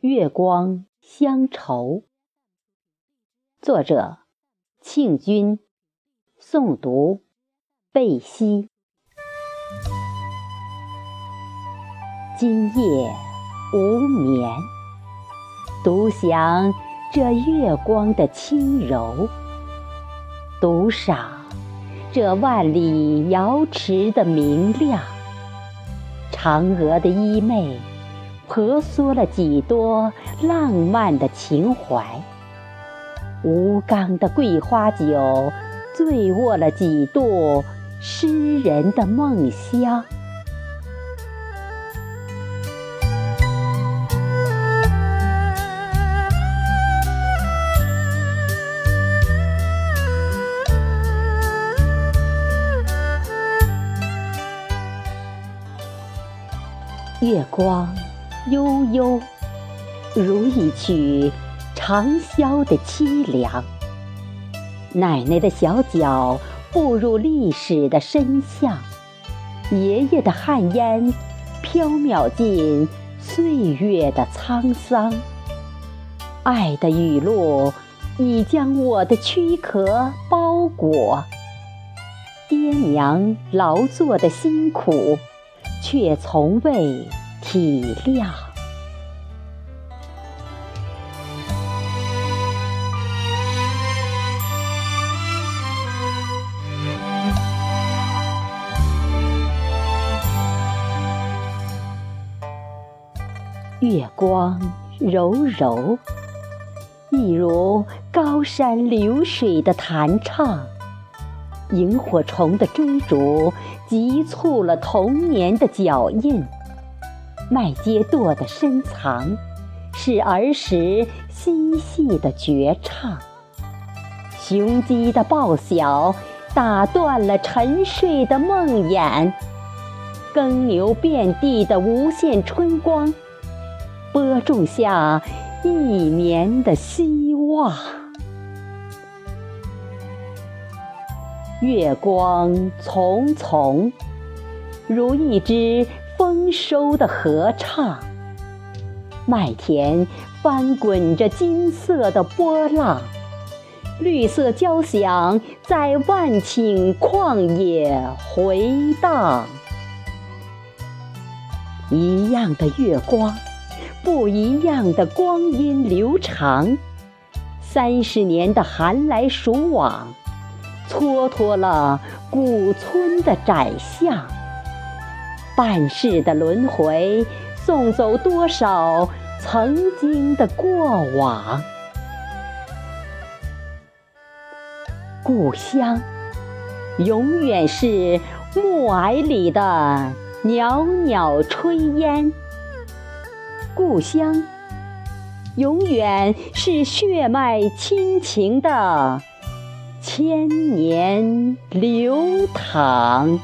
月光乡愁。作者：庆军。诵读：贝西。今夜无眠，独享这月光的轻柔，独赏这万里瑶池的明亮。嫦娥的衣袂。婆娑了几多浪漫的情怀，吴刚的桂花酒，醉卧了几度诗人的梦乡。月光。悠悠，如一曲长啸的凄凉。奶奶的小脚步入历史的深巷，爷爷的旱烟飘渺进岁月的沧桑。爱的雨露已将我的躯壳包裹，爹娘劳作的辛苦，却从未。体谅。月光柔柔，一如高山流水的弹唱。萤火虫的追逐，急促了童年的脚印。麦秸垛的深藏，是儿时嬉戏的绝唱；雄鸡的报晓，打断了沉睡的梦魇；耕牛遍地的无限春光，播种下一年的希望。月光丛丛，如一只。丰收的合唱，麦田翻滚着金色的波浪，绿色交响在万顷旷野回荡。一样的月光，不一样的光阴流长。三十年的寒来暑往，蹉跎了古村的窄巷。半世的轮回，送走多少曾经的过往？故乡，永远是暮霭里的袅袅炊烟；故乡，永远是血脉亲情的千年流淌。